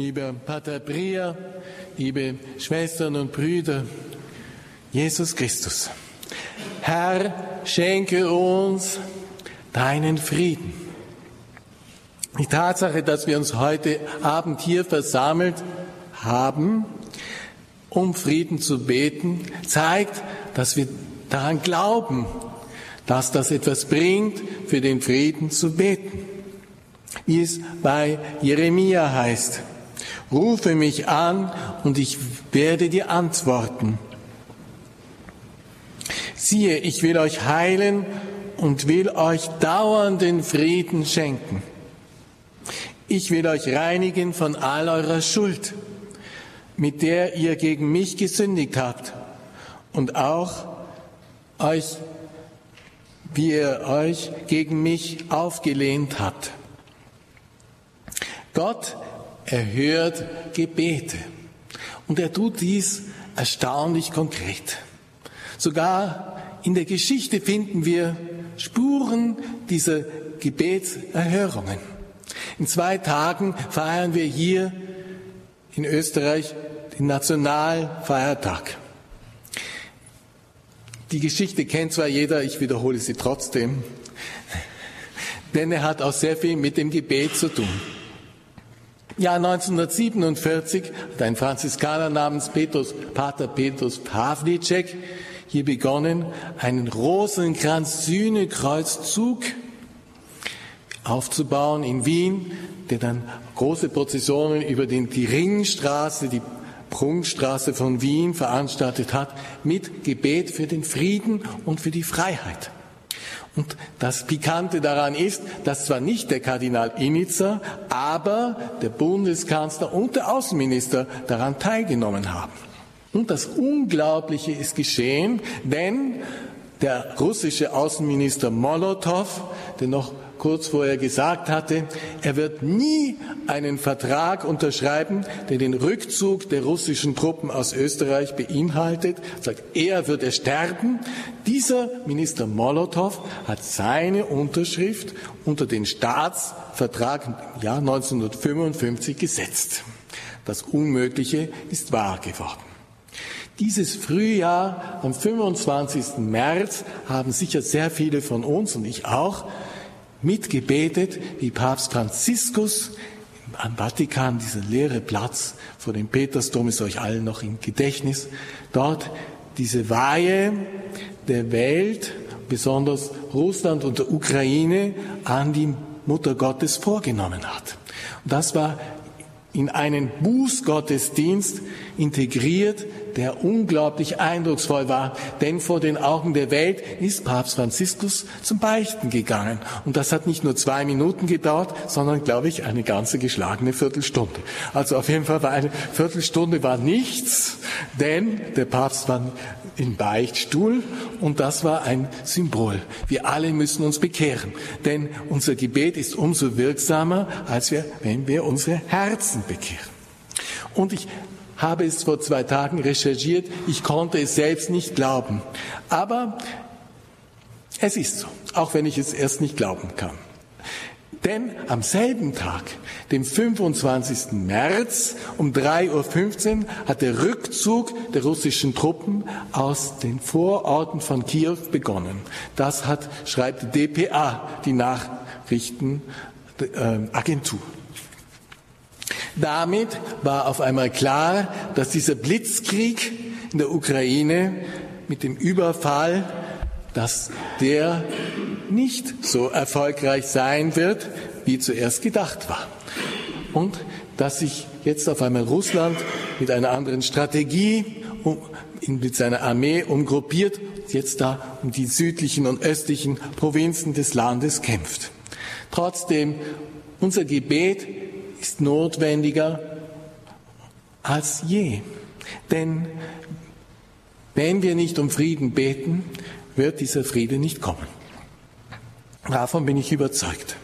lieber Pater Bria, liebe Schwestern und Brüder, Jesus Christus. Herr, schenke uns deinen Frieden. Die Tatsache, dass wir uns heute Abend hier versammelt haben, um Frieden zu beten, zeigt, dass wir daran glauben, dass das etwas bringt, für den Frieden zu beten. Wie es bei Jeremia heißt, rufe mich an und ich werde dir antworten. Siehe, ich will euch heilen und will euch dauernden Frieden schenken. Ich will euch reinigen von all eurer Schuld, mit der ihr gegen mich gesündigt habt, und auch euch, wie ihr euch gegen mich aufgelehnt habt. Gott erhört Gebete und er tut dies erstaunlich konkret. Sogar in der Geschichte finden wir Spuren dieser Gebetserhörungen. In zwei Tagen feiern wir hier in Österreich den Nationalfeiertag. Die Geschichte kennt zwar jeder, ich wiederhole sie trotzdem, denn er hat auch sehr viel mit dem Gebet zu tun. Jahr 1947 hat ein Franziskaner namens Petrus, Pater Petrus Pavlicek hier begonnen, einen Rosenkranz-Sühnekreuzzug aufzubauen in Wien, der dann große Prozessionen über den, die Ringstraße, die Prunkstraße von Wien veranstaltet hat, mit Gebet für den Frieden und für die Freiheit. Und das Pikante daran ist, dass zwar nicht der Kardinal Initzer, aber der Bundeskanzler und der Außenminister daran teilgenommen haben. Und das Unglaubliche ist geschehen, denn der russische Außenminister Molotow, der noch kurz vorher gesagt hatte, er wird nie einen Vertrag unterschreiben, der den Rückzug der russischen Truppen aus Österreich beinhaltet. Er sagt, er wird er sterben. Dieser Minister Molotow hat seine Unterschrift unter den Staatsvertrag im Jahr 1955 gesetzt. Das Unmögliche ist wahr geworden. Dieses Frühjahr, am 25. März, haben sicher sehr viele von uns und ich auch mitgebetet, wie Papst Franziskus am Vatikan, dieser leere Platz vor dem Petersdom ist euch allen noch im Gedächtnis, dort diese Weihe der Welt, besonders Russland und der Ukraine, an die Mutter Gottes vorgenommen hat. Und das war in einen Bußgottesdienst integriert, der unglaublich eindrucksvoll war, denn vor den Augen der Welt ist Papst Franziskus zum Beichten gegangen. Und das hat nicht nur zwei Minuten gedauert, sondern, glaube ich, eine ganze geschlagene Viertelstunde. Also auf jeden Fall war eine Viertelstunde war nichts, denn der Papst war im Beichtstuhl und das war ein Symbol. Wir alle müssen uns bekehren, denn unser Gebet ist umso wirksamer, als wir, wenn wir unsere Herzen bekehren. Und ich habe es vor zwei Tagen recherchiert. Ich konnte es selbst nicht glauben. Aber es ist so, auch wenn ich es erst nicht glauben kann. Denn am selben Tag, dem 25. März um 3.15 Uhr, hat der Rückzug der russischen Truppen aus den Vororten von Kiew begonnen. Das hat, schreibt die DPA, die Nachrichtenagentur. Damit war auf einmal klar, dass dieser Blitzkrieg in der Ukraine mit dem Überfall, dass der nicht so erfolgreich sein wird, wie zuerst gedacht war. Und dass sich jetzt auf einmal Russland mit einer anderen Strategie mit seiner Armee umgruppiert, jetzt da um die südlichen und östlichen Provinzen des Landes kämpft. Trotzdem, unser Gebet ist notwendiger als je. Denn wenn wir nicht um Frieden beten, wird dieser Friede nicht kommen. Davon bin ich überzeugt.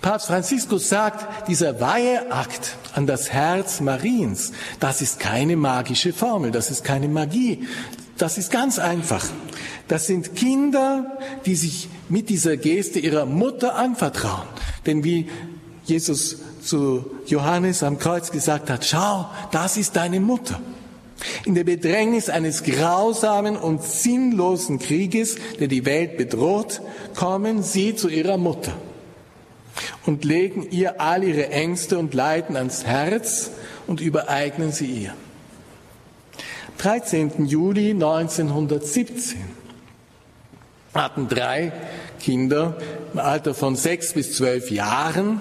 Papst Franziskus sagt, dieser Weiheakt an das Herz Mariens, das ist keine magische Formel, das ist keine Magie, das ist ganz einfach. Das sind Kinder, die sich mit dieser Geste ihrer Mutter anvertrauen. Denn wie Jesus zu Johannes am Kreuz gesagt hat, schau, das ist deine Mutter. In der Bedrängnis eines grausamen und sinnlosen Krieges, der die Welt bedroht, kommen sie zu ihrer Mutter und legen ihr all ihre Ängste und Leiden ans Herz und übereignen sie ihr. 13. Juli 1917 hatten drei Kinder im Alter von sechs bis zwölf Jahren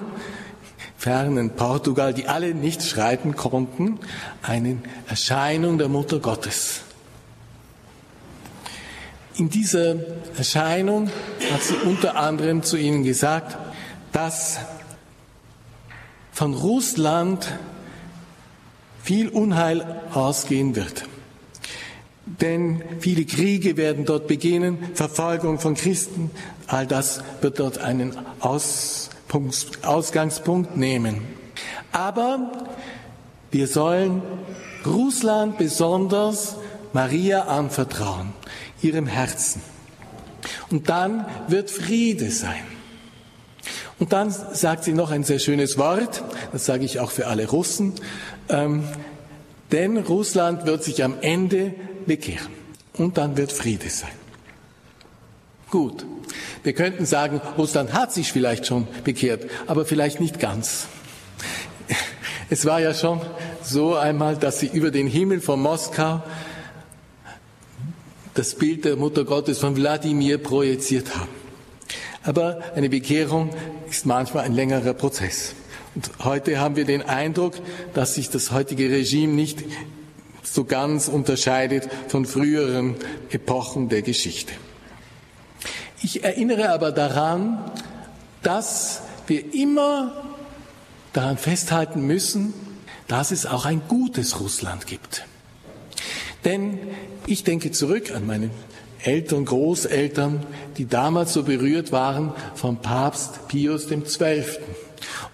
fernen Portugal, die alle nicht schreiten konnten, eine Erscheinung der Mutter Gottes. In dieser Erscheinung hat sie unter anderem zu ihnen gesagt, dass von Russland viel Unheil ausgehen wird. Denn viele Kriege werden dort beginnen, Verfolgung von Christen, all das wird dort einen Ausgangspunkt nehmen. Aber wir sollen Russland besonders Maria anvertrauen, ihrem Herzen. Und dann wird Friede sein. Und dann sagt sie noch ein sehr schönes Wort, das sage ich auch für alle Russen, ähm, denn Russland wird sich am Ende bekehren und dann wird Friede sein. Gut, wir könnten sagen, Russland hat sich vielleicht schon bekehrt, aber vielleicht nicht ganz. Es war ja schon so einmal, dass sie über den Himmel von Moskau das Bild der Mutter Gottes von Wladimir projiziert haben. Aber eine Bekehrung ist manchmal ein längerer Prozess. Und heute haben wir den Eindruck, dass sich das heutige Regime nicht so ganz unterscheidet von früheren Epochen der Geschichte. Ich erinnere aber daran, dass wir immer daran festhalten müssen, dass es auch ein gutes Russland gibt. Denn ich denke zurück an meine Eltern, Großeltern, die damals so berührt waren vom Papst Pius XII.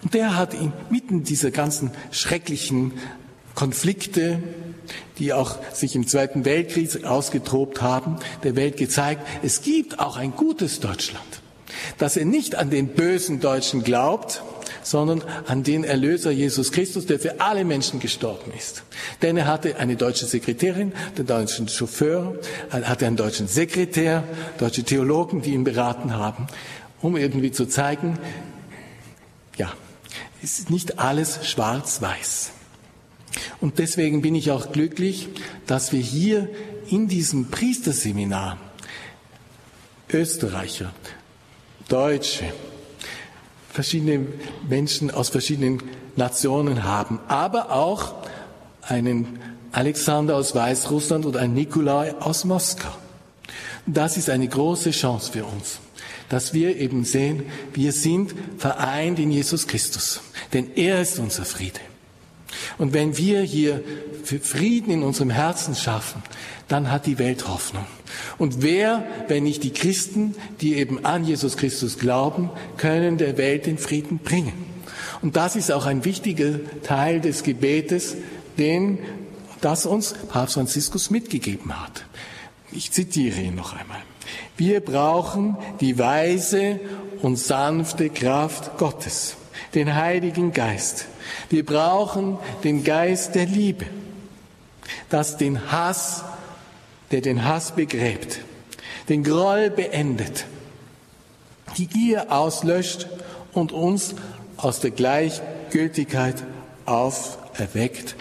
Und der hat inmitten dieser ganzen schrecklichen Konflikte, die auch sich im Zweiten Weltkrieg ausgetobt haben, der Welt gezeigt, es gibt auch ein gutes Deutschland. Dass er nicht an den bösen Deutschen glaubt, sondern an den Erlöser Jesus Christus, der für alle Menschen gestorben ist. Denn er hatte eine deutsche Sekretärin, den deutschen Chauffeur, hatte einen deutschen Sekretär, deutsche Theologen, die ihn beraten haben, um irgendwie zu zeigen, ja, es ist nicht alles schwarz-weiß. Und deswegen bin ich auch glücklich, dass wir hier in diesem Priesterseminar Österreicher, Deutsche, verschiedene Menschen aus verschiedenen Nationen haben, aber auch einen Alexander aus Weißrussland und einen Nikolai aus Moskau. Das ist eine große Chance für uns, dass wir eben sehen, wir sind vereint in Jesus Christus, denn er ist unser Friede. Und wenn wir hier Frieden in unserem Herzen schaffen, dann hat die Welt Hoffnung. Und wer, wenn nicht die Christen, die eben an Jesus Christus glauben, können der Welt den Frieden bringen. Und das ist auch ein wichtiger Teil des Gebetes, den, das uns Papst Franziskus mitgegeben hat. Ich zitiere ihn noch einmal. Wir brauchen die weise und sanfte Kraft Gottes, den Heiligen Geist. Wir brauchen den Geist der Liebe, das den Hass der den Hass begräbt, den Groll beendet, die Gier auslöscht und uns aus der Gleichgültigkeit auferweckt.